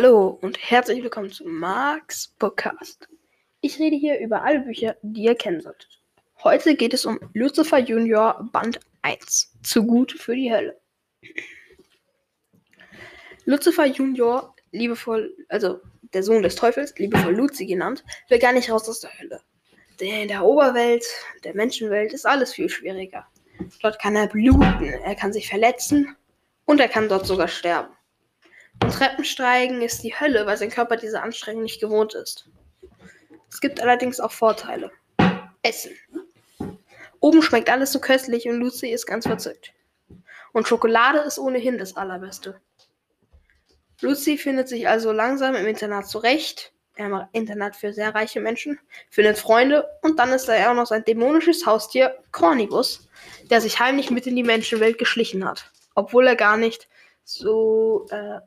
Hallo und herzlich willkommen zu Marks Podcast. Ich rede hier über alle Bücher, die ihr kennen solltet. Heute geht es um Lucifer Junior Band 1. Zu gut für die Hölle. Lucifer Junior, liebevoll, also der Sohn des Teufels, liebevoll Luzi genannt, will gar nicht raus aus der Hölle. Denn in der Oberwelt, der Menschenwelt, ist alles viel schwieriger. Dort kann er bluten, er kann sich verletzen und er kann dort sogar sterben. Treppensteigen ist die Hölle, weil sein Körper diese Anstrengung nicht gewohnt ist. Es gibt allerdings auch Vorteile. Essen. Oben schmeckt alles so köstlich und Lucy ist ganz verzückt. Und Schokolade ist ohnehin das Allerbeste. Lucy findet sich also langsam im Internat zurecht. Im Internat für sehr reiche Menschen. Findet Freunde und dann ist da ja auch noch sein dämonisches Haustier Cornibus, der sich heimlich mit in die Menschenwelt geschlichen hat. Obwohl er gar nicht so äh,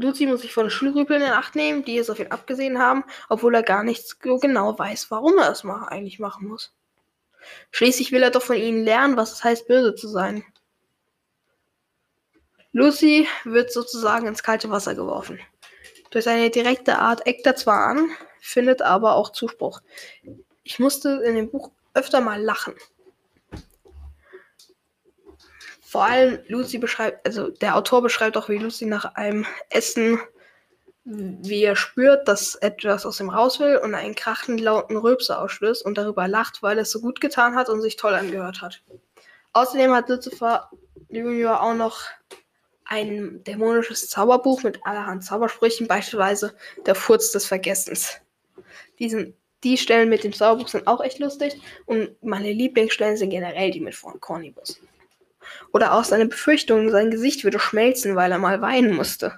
Lucy muss sich von Schulrüpeln in Acht nehmen, die es auf ihn abgesehen haben, obwohl er gar nicht so genau weiß, warum er es eigentlich machen muss. Schließlich will er doch von ihnen lernen, was es heißt, böse zu sein. Lucy wird sozusagen ins kalte Wasser geworfen. Durch seine direkte Art eckt er zwar an, findet aber auch Zuspruch. Ich musste in dem Buch öfter mal lachen. Vor allem Lucy beschreibt, also der Autor beschreibt auch, wie Lucy nach einem Essen, wie er spürt, dass etwas aus ihm raus will und einen krachend lauten Rülpser ausstößt und darüber lacht, weil es so gut getan hat und sich toll angehört hat. Außerdem hat Lucifer Junior auch noch ein dämonisches Zauberbuch mit allerhand Zaubersprüchen, beispielsweise der Furz des Vergessens. Diesen, die Stellen mit dem Zauberbuch sind auch echt lustig und meine Lieblingsstellen sind generell die mit Cornibus. Oder auch seine Befürchtung, sein Gesicht würde schmelzen, weil er mal weinen musste.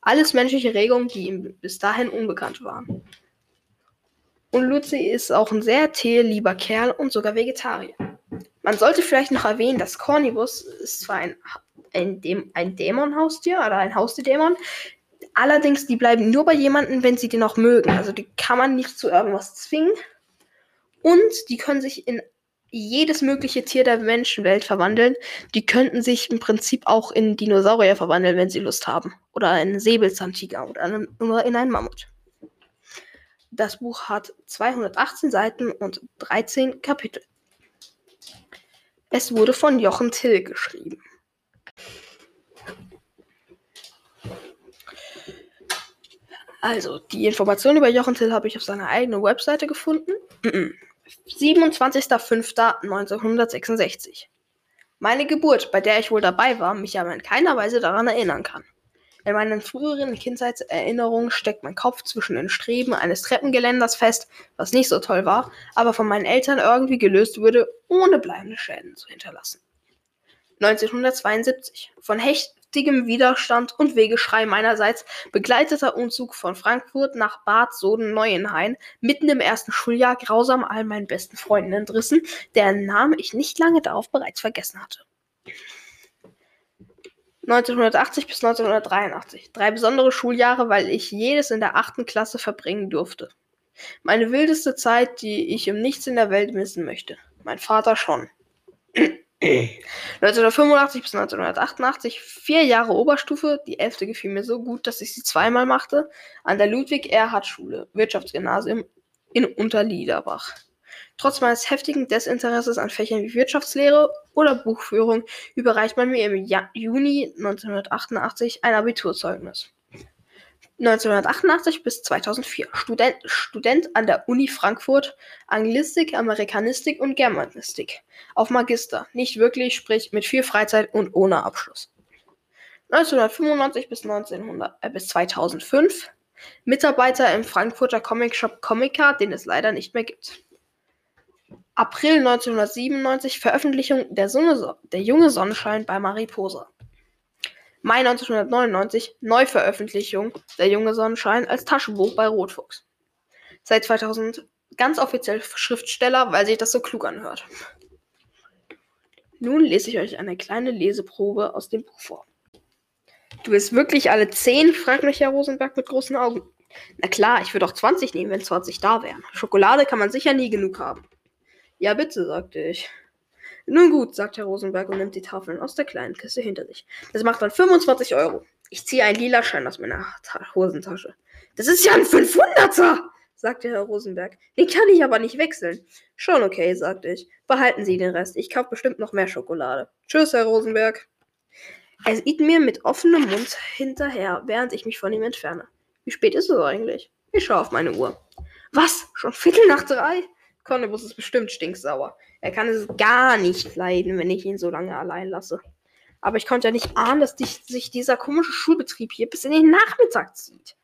Alles menschliche Regungen, die ihm bis dahin unbekannt waren. Und Lucy ist auch ein sehr teelieber Kerl und sogar Vegetarier. Man sollte vielleicht noch erwähnen, dass Cornibus ist zwar ein, ein, Däm ein Dämonhaustier oder ein Haustierдämon, allerdings die bleiben nur bei jemandem, wenn sie den auch mögen. Also die kann man nicht zu irgendwas zwingen. Und die können sich in jedes mögliche Tier der Menschenwelt verwandeln. Die könnten sich im Prinzip auch in Dinosaurier verwandeln, wenn sie Lust haben. Oder in Säbelzahntiger oder in einen Mammut. Das Buch hat 218 Seiten und 13 Kapitel. Es wurde von Jochen Till geschrieben. Also, die Informationen über Jochen Till habe ich auf seiner eigenen Webseite gefunden. 27.05.1966. Meine Geburt, bei der ich wohl dabei war, mich aber in keiner Weise daran erinnern kann. In meinen früheren Kindheitserinnerungen steckt mein Kopf zwischen den Streben eines Treppengeländers fest, was nicht so toll war, aber von meinen Eltern irgendwie gelöst wurde, ohne bleibende Schäden zu hinterlassen. 1972. Von Hecht heftigem Widerstand und Wegeschrei meinerseits begleiteter Umzug von Frankfurt nach Bad Soden-Neuenhain, mitten im ersten Schuljahr grausam all meinen besten Freunden entrissen, deren Namen ich nicht lange darauf bereits vergessen hatte. 1980 bis 1983. Drei besondere Schuljahre, weil ich jedes in der achten Klasse verbringen durfte. Meine wildeste Zeit, die ich um nichts in der Welt missen möchte. Mein Vater schon. 1985 bis 1988 vier Jahre Oberstufe. Die elfte gefiel mir so gut, dass ich sie zweimal machte. An der Ludwig-Erhard-Schule, Wirtschaftsgymnasium in Unterliederbach. Trotz meines heftigen Desinteresses an Fächern wie Wirtschaftslehre oder Buchführung überreicht man mir im Juni 1988 ein Abiturzeugnis. 1988 bis 2004 Student, Student an der Uni Frankfurt, Anglistik, Amerikanistik und Germanistik. Auf Magister, nicht wirklich, sprich mit viel Freizeit und ohne Abschluss. 1995 bis, 1900, äh, bis 2005 Mitarbeiter im Frankfurter Comicshop Comica, den es leider nicht mehr gibt. April 1997 Veröffentlichung der, Sonne, der junge Sonnenschein bei Mariposa. Mai 1999 Neuveröffentlichung Der junge Sonnenschein als Taschenbuch bei Rotfuchs. Seit 2000 ganz offiziell Schriftsteller, weil sich das so klug anhört. Nun lese ich euch eine kleine Leseprobe aus dem Buch vor. Du willst wirklich alle 10? fragt mich Herr Rosenberg mit großen Augen. Na klar, ich würde auch 20 nehmen, wenn 20 da wären. Schokolade kann man sicher nie genug haben. Ja, bitte, sagte ich. Nun gut, sagt Herr Rosenberg und nimmt die Tafeln aus der kleinen Kiste hinter sich. Das macht dann 25 Euro. Ich ziehe einen lila Schein aus meiner Ta Hosentasche. Das ist ja ein 500er, sagte Herr Rosenberg. Den kann ich aber nicht wechseln. Schon okay, sagte ich. Behalten Sie den Rest. Ich kaufe bestimmt noch mehr Schokolade. Tschüss, Herr Rosenberg. Er sieht mir mit offenem Mund hinterher, während ich mich von ihm entferne. Wie spät ist es eigentlich? Ich schaue auf meine Uhr. Was? Schon Viertel nach drei? Cornelius ist bestimmt stinksauer. Er kann es gar nicht leiden, wenn ich ihn so lange allein lasse. Aber ich konnte ja nicht ahnen, dass dich, sich dieser komische Schulbetrieb hier bis in den Nachmittag zieht.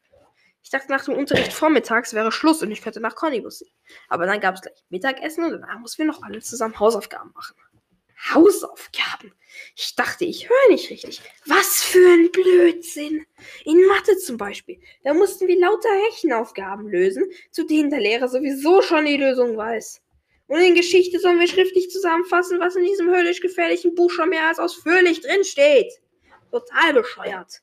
Ich dachte, nach dem Unterricht vormittags wäre Schluss und ich könnte nach Cornibus sehen. Aber dann gab es gleich Mittagessen und danach mussten wir noch alle zusammen Hausaufgaben machen. Hausaufgaben? Ich dachte, ich höre nicht richtig. Was für ein Blödsinn. In Mathe zum Beispiel. Da mussten wir lauter Rechenaufgaben lösen, zu denen der Lehrer sowieso schon die Lösung weiß. Und in Geschichte sollen wir schriftlich zusammenfassen, was in diesem höllisch gefährlichen Buch schon mehr als ausführlich drinsteht. Total bescheuert.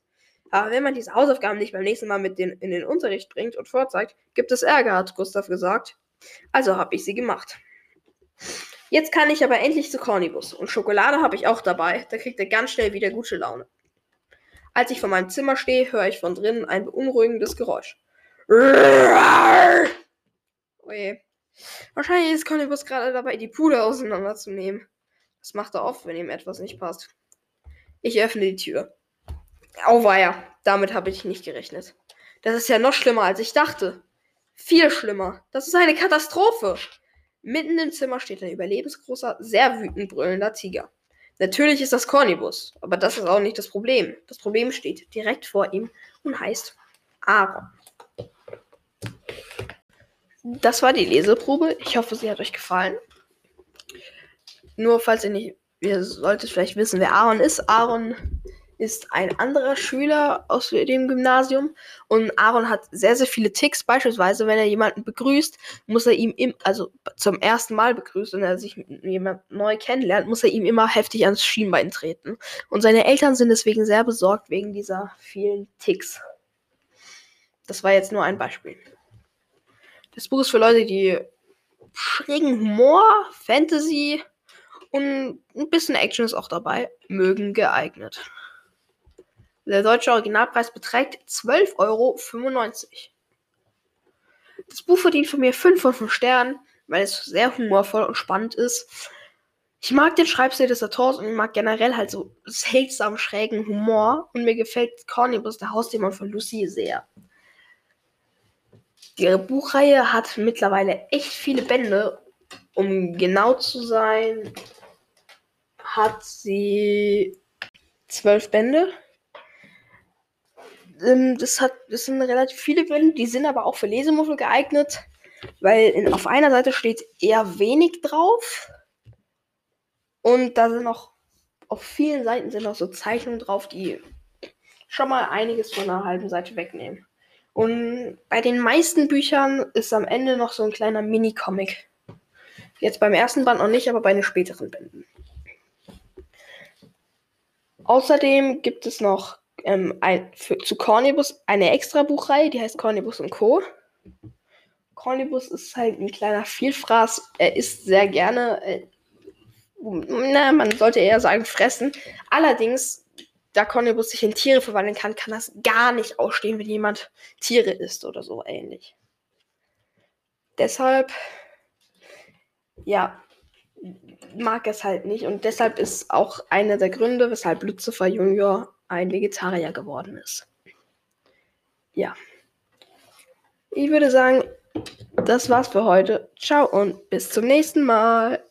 Aber wenn man diese Hausaufgaben nicht beim nächsten Mal mit den, in den Unterricht bringt und vorzeigt, gibt es Ärger, hat Gustav gesagt. Also habe ich sie gemacht. Jetzt kann ich aber endlich zu Cornibus. Und Schokolade habe ich auch dabei. Da kriegt er ganz schnell wieder gute Laune. Als ich vor meinem Zimmer stehe, höre ich von drinnen ein beunruhigendes Geräusch. Oje. Wahrscheinlich ist Cornibus gerade dabei, die Puder auseinanderzunehmen. Das macht er oft, wenn ihm etwas nicht passt. Ich öffne die Tür. Auweia, damit habe ich nicht gerechnet. Das ist ja noch schlimmer, als ich dachte. Viel schlimmer. Das ist eine Katastrophe. Mitten im Zimmer steht ein überlebensgroßer, sehr wütend brüllender Tiger. Natürlich ist das Cornibus, aber das ist auch nicht das Problem. Das Problem steht direkt vor ihm und heißt Aaron. Das war die Leseprobe. Ich hoffe, sie hat euch gefallen. Nur falls ihr nicht, ihr solltet vielleicht wissen, wer Aaron ist. Aaron ist ein anderer Schüler aus dem Gymnasium und Aaron hat sehr, sehr viele Ticks. Beispielsweise, wenn er jemanden begrüßt, muss er ihm, im, also zum ersten Mal begrüßt und er sich mit jemandem neu kennenlernt, muss er ihm immer heftig ans Schienbein treten. Und seine Eltern sind deswegen sehr besorgt wegen dieser vielen Ticks. Das war jetzt nur ein Beispiel. Das Buch ist für Leute, die schrägen Humor, Fantasy und ein bisschen Action ist auch dabei, mögen geeignet. Der deutsche Originalpreis beträgt 12,95 Euro. Das Buch verdient von mir 5 von 5 Sternen, weil es sehr humorvoll und spannend ist. Ich mag den Schreibstil des Autors und ich mag generell halt so seltsam schrägen Humor. Und mir gefällt Cornibus, der Hausdämon von Lucy, sehr. Die Buchreihe hat mittlerweile echt viele Bände. Um genau zu sein, hat sie zwölf Bände ähm, das, hat, das sind relativ viele Bände, die sind aber auch für Lesemuffel geeignet, weil in, auf einer Seite steht eher wenig drauf und da sind noch auf vielen Seiten sind noch so Zeichnungen drauf, die schon mal einiges von einer halben Seite wegnehmen. Und bei den meisten Büchern ist am Ende noch so ein kleiner Mini-Comic. Jetzt beim ersten Band noch nicht, aber bei den späteren Bänden. Außerdem gibt es noch ähm, ein, für, zu Cornibus eine extra Buchreihe, die heißt Cornibus und Co. Cornibus ist halt ein kleiner Vielfraß. Er isst sehr gerne, äh, na, man sollte eher sagen fressen. Allerdings, da Cornibus sich in Tiere verwandeln kann, kann das gar nicht ausstehen, wenn jemand Tiere isst oder so ähnlich. Deshalb, ja, mag es halt nicht. Und deshalb ist auch einer der Gründe, weshalb Lucifer Junior ein Vegetarier geworden ist. Ja. Ich würde sagen, das war's für heute. Ciao und bis zum nächsten Mal.